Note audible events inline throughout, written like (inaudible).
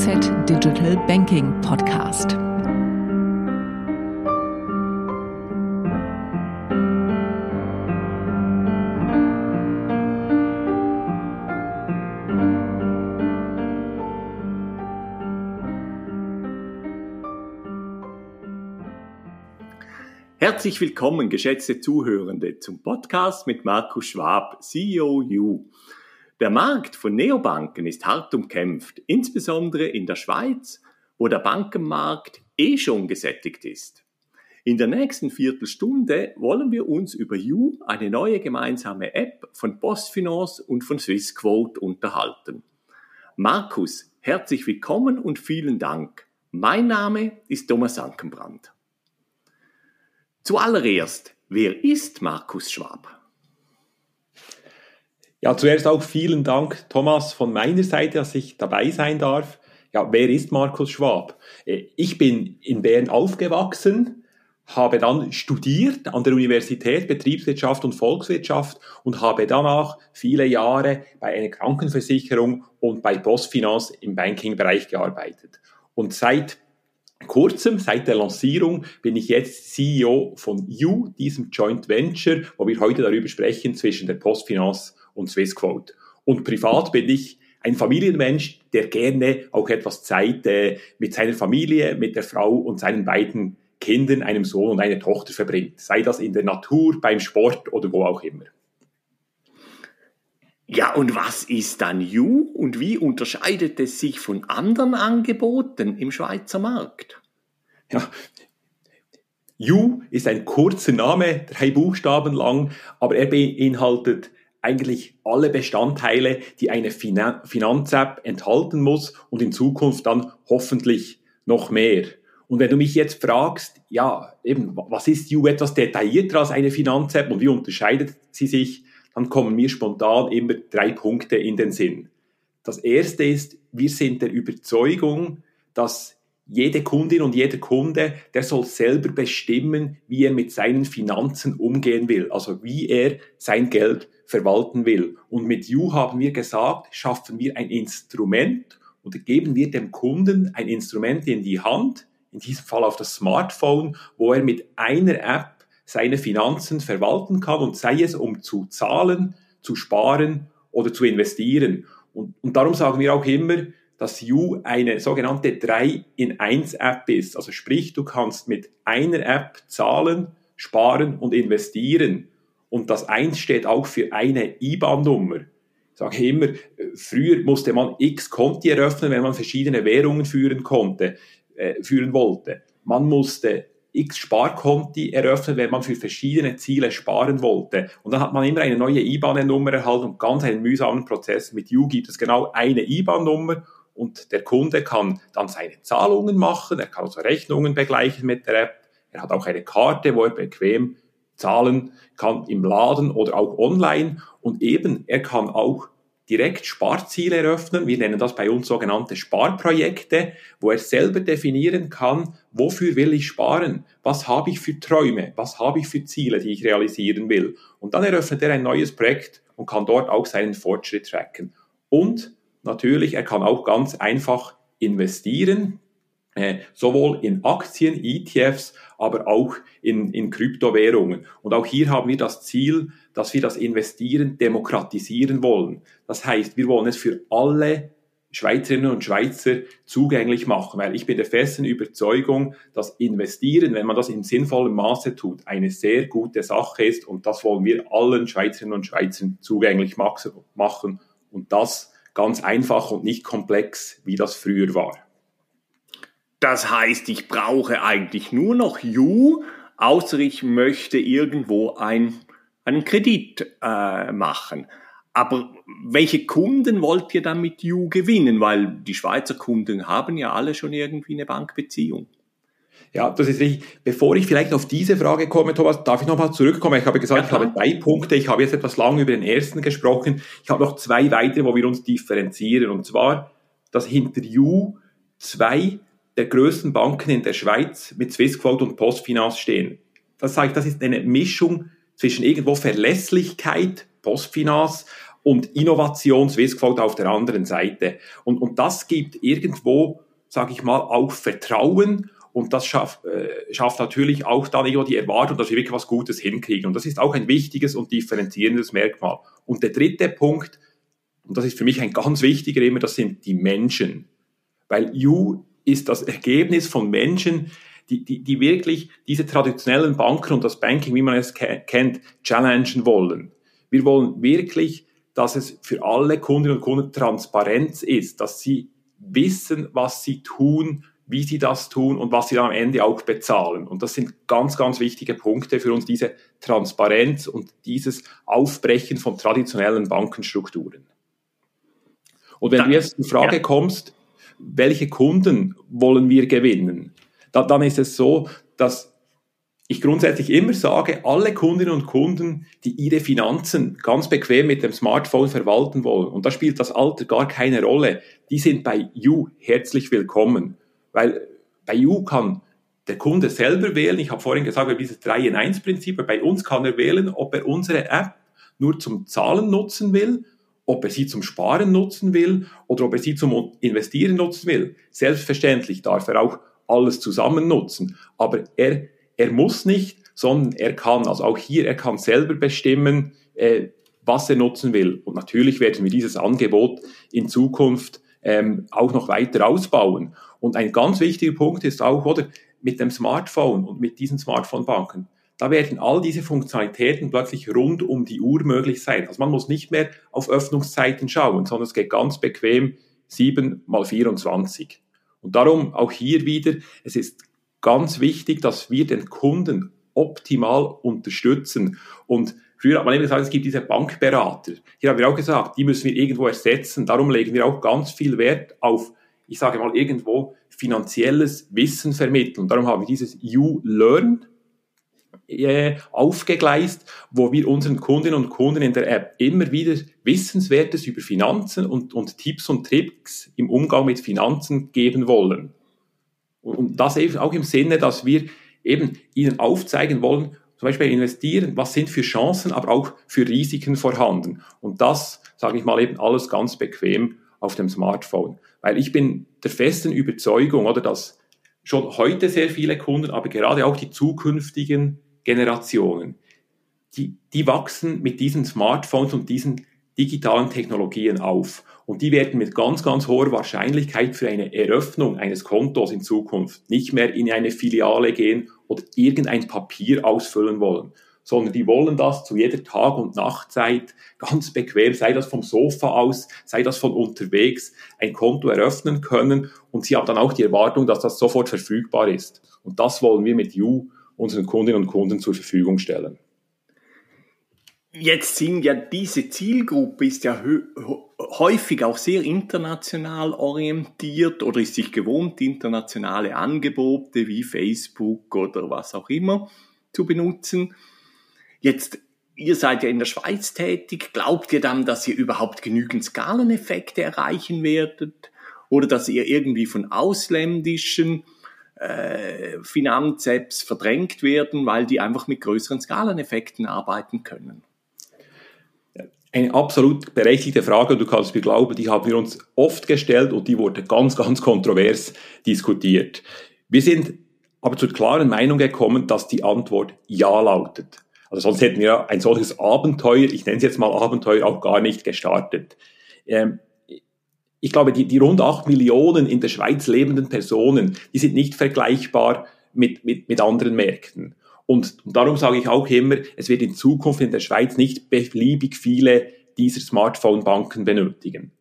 FAZ Digital Banking Podcast. Herzlich willkommen, geschätzte Zuhörende, zum Podcast mit Markus Schwab, CEO You. Der Markt von Neobanken ist hart umkämpft, insbesondere in der Schweiz, wo der Bankenmarkt eh schon gesättigt ist. In der nächsten Viertelstunde wollen wir uns über You, eine neue gemeinsame App von Postfinance und von Swissquote unterhalten. Markus, herzlich willkommen und vielen Dank. Mein Name ist Thomas Ankenbrand. Zuallererst, wer ist Markus Schwab? Ja, zuerst auch vielen Dank, Thomas, von meiner Seite, dass ich dabei sein darf. Ja, wer ist Markus Schwab? Äh, ich bin in Bern aufgewachsen, habe dann studiert an der Universität Betriebswirtschaft und Volkswirtschaft und habe danach viele Jahre bei einer Krankenversicherung und bei Postfinance im Bankingbereich gearbeitet. Und seit kurzem, seit der Lancierung, bin ich jetzt CEO von You, diesem Joint Venture, wo wir heute darüber sprechen zwischen der Postfinance und Swissquote. Und privat bin ich ein Familienmensch, der gerne auch etwas Zeit äh, mit seiner Familie, mit der Frau und seinen beiden Kindern, einem Sohn und einer Tochter verbringt. Sei das in der Natur, beim Sport oder wo auch immer. Ja, und was ist dann You und wie unterscheidet es sich von anderen Angeboten im Schweizer Markt? Ja, You ist ein kurzer Name, drei Buchstaben lang, aber er beinhaltet eigentlich alle Bestandteile, die eine Finan Finanz-App enthalten muss und in Zukunft dann hoffentlich noch mehr. Und wenn du mich jetzt fragst, ja, eben, was ist You etwas detaillierter als eine Finanz-App und wie unterscheidet sie sich, dann kommen mir spontan immer drei Punkte in den Sinn. Das erste ist, wir sind der Überzeugung, dass jede Kundin und jeder Kunde, der soll selber bestimmen, wie er mit seinen Finanzen umgehen will, also wie er sein Geld verwalten will. Und mit You haben wir gesagt, schaffen wir ein Instrument oder geben wir dem Kunden ein Instrument in die Hand, in diesem Fall auf das Smartphone, wo er mit einer App seine Finanzen verwalten kann und sei es um zu zahlen, zu sparen oder zu investieren. Und, und darum sagen wir auch immer, dass You eine sogenannte 3-in-1-App ist. Also sprich, du kannst mit einer App zahlen, sparen und investieren. Und das 1 steht auch für eine IBAN-Nummer. Ich sage immer, früher musste man x Konti eröffnen, wenn man verschiedene Währungen führen konnte, äh, führen wollte. Man musste x Sparkonti eröffnen, wenn man für verschiedene Ziele sparen wollte. Und dann hat man immer eine neue IBAN-Nummer erhalten und ganz einen mühsamen Prozess. Mit You gibt es genau eine IBAN-Nummer und der Kunde kann dann seine Zahlungen machen, er kann also Rechnungen begleichen mit der App, er hat auch eine Karte, wo er bequem zahlen kann im Laden oder auch online und eben er kann auch direkt Sparziele eröffnen. Wir nennen das bei uns sogenannte Sparprojekte, wo er selber definieren kann, wofür will ich sparen, was habe ich für Träume, was habe ich für Ziele, die ich realisieren will. Und dann eröffnet er ein neues Projekt und kann dort auch seinen Fortschritt tracken. Und natürlich, er kann auch ganz einfach investieren, sowohl in Aktien, ETFs, aber auch in, in Kryptowährungen. Und auch hier haben wir das Ziel, dass wir das Investieren demokratisieren wollen. Das heißt, wir wollen es für alle Schweizerinnen und Schweizer zugänglich machen, weil ich bin der festen Überzeugung, dass Investieren, wenn man das in sinnvollem Maße tut, eine sehr gute Sache ist und das wollen wir allen Schweizerinnen und Schweizern zugänglich machen und das ganz einfach und nicht komplex, wie das früher war. Das heißt, ich brauche eigentlich nur noch You, außer ich möchte irgendwo ein, einen Kredit äh, machen. Aber welche Kunden wollt ihr dann mit You gewinnen? Weil die Schweizer Kunden haben ja alle schon irgendwie eine Bankbeziehung. Ja, das ist richtig. Bevor ich vielleicht auf diese Frage komme, Thomas, darf ich nochmal zurückkommen? Ich habe gesagt, ja, ich habe drei Punkte. Ich habe jetzt etwas lang über den ersten gesprochen. Ich habe noch zwei weitere, wo wir uns differenzieren. Und zwar, dass hinter You zwei der größten Banken in der Schweiz mit Swissquote und Postfinance stehen. Das zeigt, das ist eine Mischung zwischen irgendwo Verlässlichkeit, Postfinance, und Innovation Swissquote auf der anderen Seite. Und, und das gibt irgendwo, sage ich mal, auch Vertrauen und das schafft, äh, schafft natürlich auch dann irgendwo die Erwartung, dass wir wirklich was Gutes hinkriegen. Und das ist auch ein wichtiges und differenzierendes Merkmal. Und der dritte Punkt, und das ist für mich ein ganz wichtiger immer, das sind die Menschen. Weil You ist das Ergebnis von Menschen, die, die, die wirklich diese traditionellen Banken und das Banking, wie man es kennt, challengen wollen. Wir wollen wirklich, dass es für alle Kundinnen und Kunden Transparenz ist, dass sie wissen, was sie tun, wie sie das tun und was sie dann am Ende auch bezahlen. Und das sind ganz, ganz wichtige Punkte für uns, diese Transparenz und dieses Aufbrechen von traditionellen Bankenstrukturen. Und wenn du jetzt zur Frage ja. kommst, welche Kunden wollen wir gewinnen, da, dann ist es so, dass ich grundsätzlich immer sage, alle Kundinnen und Kunden, die ihre Finanzen ganz bequem mit dem Smartphone verwalten wollen, und da spielt das Alter gar keine Rolle, die sind bei You herzlich willkommen. Weil bei You kann der Kunde selber wählen. Ich habe vorhin gesagt, wir haben dieses 3 in 1 Prinzip. Bei uns kann er wählen, ob er unsere App nur zum Zahlen nutzen will, ob er sie zum Sparen nutzen will oder ob er sie zum Investieren nutzen will. Selbstverständlich darf er auch alles zusammen nutzen. Aber er, er muss nicht, sondern er kann, also auch hier, er kann selber bestimmen, äh, was er nutzen will. Und natürlich werden wir dieses Angebot in Zukunft ähm, auch noch weiter ausbauen. Und ein ganz wichtiger Punkt ist auch, oder, mit dem Smartphone und mit diesen Smartphone-Banken, da werden all diese Funktionalitäten plötzlich rund um die Uhr möglich sein. Also man muss nicht mehr auf Öffnungszeiten schauen, sondern es geht ganz bequem 7 mal 24. Und darum auch hier wieder, es ist ganz wichtig, dass wir den Kunden optimal unterstützen. Und früher hat man immer gesagt, es gibt diese Bankberater. Hier haben wir auch gesagt, die müssen wir irgendwo ersetzen. Darum legen wir auch ganz viel Wert auf ich sage mal, irgendwo finanzielles Wissen vermitteln. Darum haben wir dieses You Learn äh, aufgegleist, wo wir unseren Kundinnen und Kunden in der App immer wieder Wissenswertes über Finanzen und, und Tipps und Tricks im Umgang mit Finanzen geben wollen. Und das eben auch im Sinne, dass wir eben ihnen aufzeigen wollen, zum Beispiel investieren, was sind für Chancen, aber auch für Risiken vorhanden. Und das, sage ich mal, eben alles ganz bequem auf dem Smartphone. Weil ich bin der festen Überzeugung, oder dass schon heute sehr viele Kunden, aber gerade auch die zukünftigen Generationen, die, die wachsen mit diesen Smartphones und diesen digitalen Technologien auf. Und die werden mit ganz, ganz hoher Wahrscheinlichkeit für eine Eröffnung eines Kontos in Zukunft nicht mehr in eine Filiale gehen oder irgendein Papier ausfüllen wollen, sondern die wollen das zu jeder Tag- und Nachtzeit ganz bequem, sei das vom Sofa aus, sei das von unterwegs, ein Konto eröffnen können und sie haben dann auch die Erwartung, dass das sofort verfügbar ist. Und das wollen wir mit You unseren Kundinnen und Kunden zur Verfügung stellen. Jetzt sind ja diese Zielgruppe ist ja häufig auch sehr international orientiert oder ist sich gewohnt, internationale Angebote wie Facebook oder was auch immer zu benutzen. Jetzt, ihr seid ja in der Schweiz tätig. Glaubt ihr dann, dass ihr überhaupt genügend Skaleneffekte erreichen werdet? Oder dass ihr irgendwie von ausländischen äh, Finanz-Apps verdrängt werden, weil die einfach mit größeren Skaleneffekten arbeiten können? Eine absolut berechtigte Frage, du kannst mir glauben, die haben wir uns oft gestellt und die wurde ganz, ganz kontrovers diskutiert. Wir sind aber zur klaren Meinung gekommen, dass die Antwort Ja lautet. Also sonst hätten wir ein solches Abenteuer, ich nenne es jetzt mal Abenteuer, auch gar nicht gestartet. Ähm, ich glaube, die, die rund acht Millionen in der Schweiz lebenden Personen, die sind nicht vergleichbar mit, mit, mit anderen Märkten. Und, darum sage ich auch immer, es wird in Zukunft in der Schweiz nicht beliebig viele dieser Smartphone-Banken benötigen.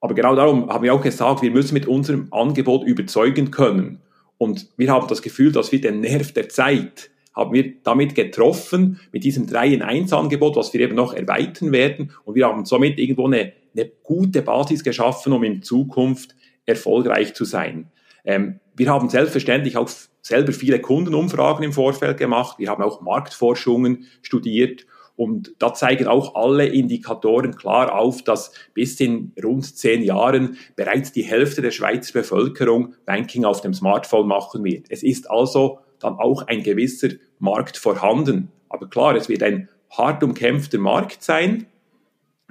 Aber genau darum haben wir auch gesagt, wir müssen mit unserem Angebot überzeugen können. Und wir haben das Gefühl, dass wir den Nerv der Zeit haben wir damit getroffen, mit diesem 3 in 1 Angebot, was wir eben noch erweitern werden. Und wir haben somit irgendwo eine, eine gute Basis geschaffen, um in Zukunft erfolgreich zu sein. Ähm, wir haben selbstverständlich auch selber viele Kundenumfragen im Vorfeld gemacht. Wir haben auch Marktforschungen studiert. Und da zeigen auch alle Indikatoren klar auf, dass bis in rund zehn Jahren bereits die Hälfte der Schweizer Bevölkerung Banking auf dem Smartphone machen wird. Es ist also dann auch ein gewisser Markt vorhanden. Aber klar, es wird ein hart umkämpfter Markt sein.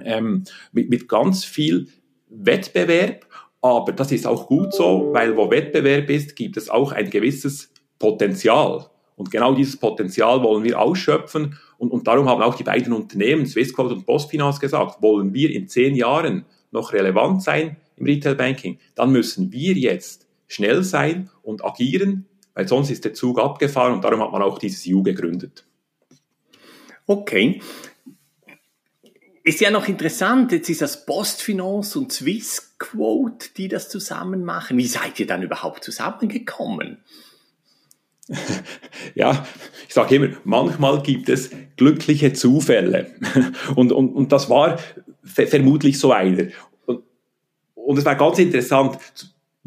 ähm, mit, mit ganz viel Wettbewerb, aber das ist auch gut so, weil wo Wettbewerb ist, gibt es auch ein gewisses Potenzial. Und genau dieses Potenzial wollen wir ausschöpfen. Und, und darum haben auch die beiden Unternehmen, Swissquote und Postfinance, gesagt, wollen wir in zehn Jahren noch relevant sein im Retail Banking, dann müssen wir jetzt schnell sein und agieren, weil sonst ist der Zug abgefahren und darum hat man auch dieses U gegründet. Okay. Ist ja noch interessant, jetzt ist das Postfinance und Swissquote, die das zusammen machen. Wie seid ihr dann überhaupt zusammengekommen? (laughs) Ja, ich sage immer, manchmal gibt es glückliche Zufälle. (laughs) Und, und, und das war vermutlich so einer. Und, und es war ganz interessant.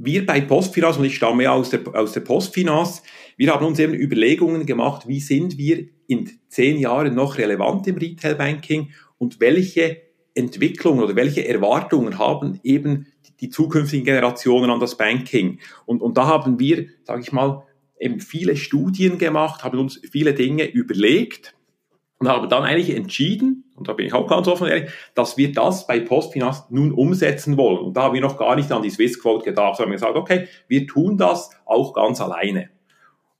Wir bei Postfinance, und ich stamme ja aus der, aus der Postfinance, wir haben uns eben Überlegungen gemacht, wie sind wir in zehn Jahren noch relevant im Retail Banking und welche Entwicklungen oder welche Erwartungen haben eben die zukünftigen Generationen an das Banking. Und, und da haben wir, sage ich mal, eben viele Studien gemacht, haben uns viele Dinge überlegt und haben dann eigentlich entschieden, und da bin ich auch ganz offen ehrlich, dass wir das bei Postfinance nun umsetzen wollen. Und da haben wir noch gar nicht an die Swissquote gedacht, sondern gesagt, okay, wir tun das auch ganz alleine.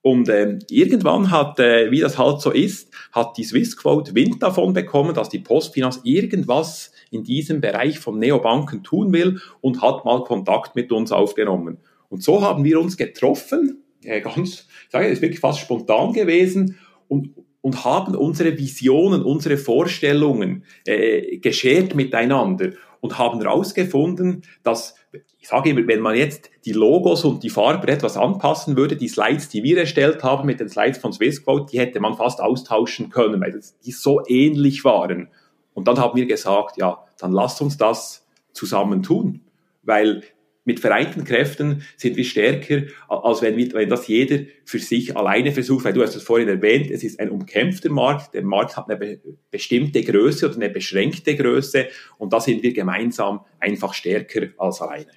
Und ähm, irgendwann hat, äh, wie das halt so ist, hat die Swissquote Wind davon bekommen, dass die Postfinance irgendwas in diesem Bereich von Neobanken tun will und hat mal Kontakt mit uns aufgenommen. Und so haben wir uns getroffen, äh, ganz, ich sage, ist wirklich fast spontan gewesen und, und haben unsere Visionen, unsere Vorstellungen äh, geschert miteinander und haben herausgefunden, dass ich sage immer, wenn man jetzt die Logos und die Farbe etwas anpassen würde, die Slides, die wir erstellt haben mit den Slides von Swissquote, die hätte man fast austauschen können, weil die so ähnlich waren. Und dann haben wir gesagt, ja, dann lasst uns das zusammen tun, weil mit vereinten Kräften sind wir stärker, als wenn, wir, wenn das jeder für sich alleine versucht, weil du hast es vorhin erwähnt, es ist ein umkämpfter Markt, der Markt hat eine bestimmte Größe oder eine beschränkte Größe und da sind wir gemeinsam einfach stärker als alleine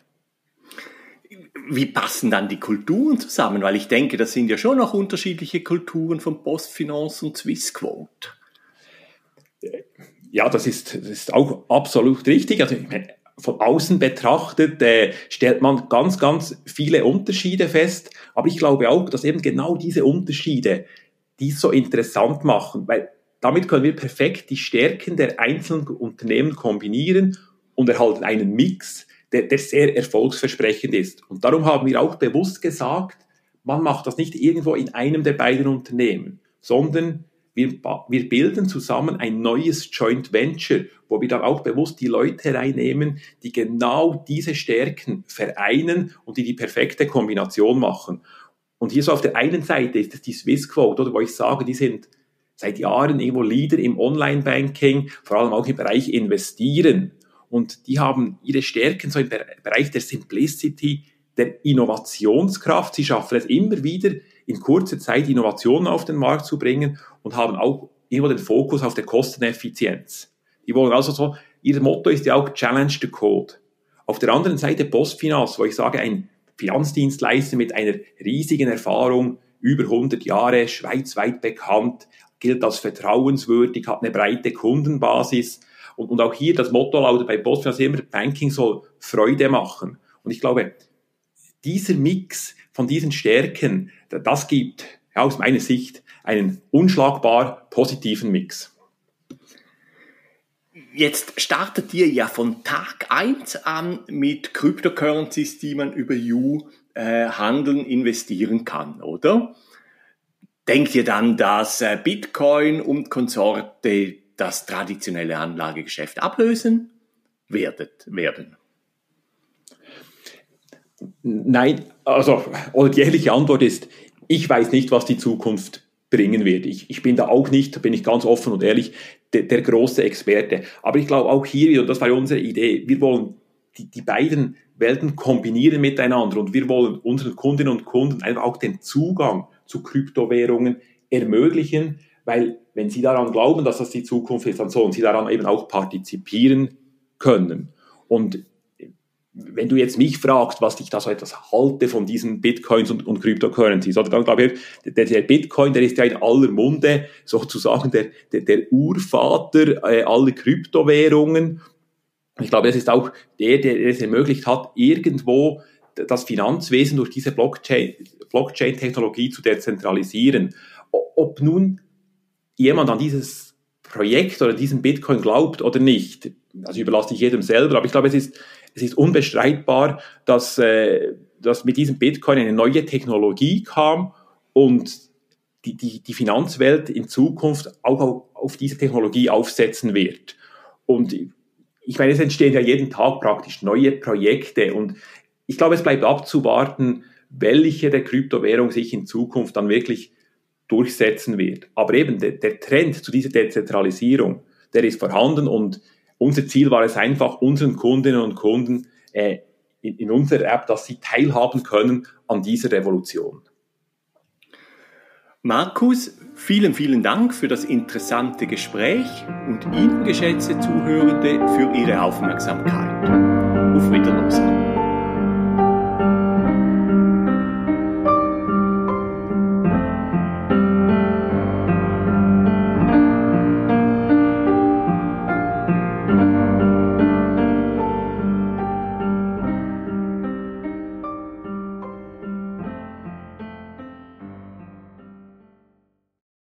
wie passen dann die Kulturen zusammen? Weil ich denke, das sind ja schon noch unterschiedliche Kulturen von Postfinance und Swissquote. Ja, das ist, das ist auch absolut richtig. Also von außen betrachtet äh, stellt man ganz, ganz viele Unterschiede fest. Aber ich glaube auch, dass eben genau diese Unterschiede die so interessant machen, weil damit können wir perfekt die Stärken der einzelnen Unternehmen kombinieren und erhalten einen Mix, der, der sehr erfolgsversprechend ist. Und darum haben wir auch bewusst gesagt, man macht das nicht irgendwo in einem der beiden Unternehmen, sondern wir, wir bilden zusammen ein neues Joint Venture, wo wir dann auch bewusst die Leute reinnehmen, die genau diese Stärken vereinen und die die perfekte Kombination machen. Und hier so auf der einen Seite ist es die Swissquote, oder wo ich sage, die sind seit Jahren irgendwo Leader im Online-Banking, vor allem auch im Bereich Investieren. Und die haben ihre Stärken so im Bereich der Simplicity, der Innovationskraft. Sie schaffen es immer wieder, in kurzer Zeit Innovationen auf den Markt zu bringen und haben auch immer den Fokus auf der Kosteneffizienz. Die wollen also so, ihr Motto ist ja auch Challenge the Code. Auf der anderen Seite Postfinance, wo ich sage, ein Finanzdienstleister mit einer riesigen Erfahrung, über 100 Jahre, schweizweit bekannt, gilt als vertrauenswürdig, hat eine breite Kundenbasis, und, und auch hier das Motto lautet bei Postfinance immer, Banking soll Freude machen. Und ich glaube, dieser Mix von diesen Stärken, das gibt aus meiner Sicht einen unschlagbar positiven Mix. Jetzt startet ihr ja von Tag 1 an mit Cryptocurrencies, die man über You äh, handeln, investieren kann, oder? Denkt ihr dann, dass äh, Bitcoin und Konsorte das traditionelle Anlagegeschäft ablösen werdet, werden? Nein, also, die ehrliche Antwort ist, ich weiß nicht, was die Zukunft bringen wird. Ich, ich bin da auch nicht, da bin ich ganz offen und ehrlich, der, der große Experte. Aber ich glaube auch hier, und das war unsere Idee, wir wollen die, die beiden Welten kombinieren miteinander und wir wollen unseren Kundinnen und Kunden einfach auch den Zugang zu Kryptowährungen ermöglichen, weil wenn sie daran glauben, dass das die Zukunft ist, dann sollen sie daran eben auch partizipieren können. Und wenn du jetzt mich fragst, was ich da so etwas halte von diesen Bitcoins und, und Cryptocurrencies, oder dann glaube ich, der, der Bitcoin, der ist ja in aller Munde (laughs) sozusagen der, der, der Urvater äh, aller Kryptowährungen. Ich glaube, es ist auch der, der es ermöglicht hat, irgendwo das Finanzwesen durch diese Blockchain-Technologie zu dezentralisieren. Ob nun jemand an dieses Projekt oder diesen Bitcoin glaubt oder nicht, also überlasse ich jedem selber, aber ich glaube, es ist, es ist unbestreitbar, dass, äh, dass mit diesem Bitcoin eine neue Technologie kam und die, die, die Finanzwelt in Zukunft auch auf, auf diese Technologie aufsetzen wird. Und ich meine, es entstehen ja jeden Tag praktisch neue Projekte und ich glaube, es bleibt abzuwarten, welche der Kryptowährung sich in Zukunft dann wirklich durchsetzen wird. Aber eben der, der Trend zu dieser Dezentralisierung, der ist vorhanden und unser Ziel war es einfach, unseren Kundinnen und Kunden äh, in, in unserer App, dass sie teilhaben können an dieser Revolution. Markus, vielen, vielen Dank für das interessante Gespräch und Ihnen, geschätzte Zuhörende, für Ihre Aufmerksamkeit. Auf Wiedersehen.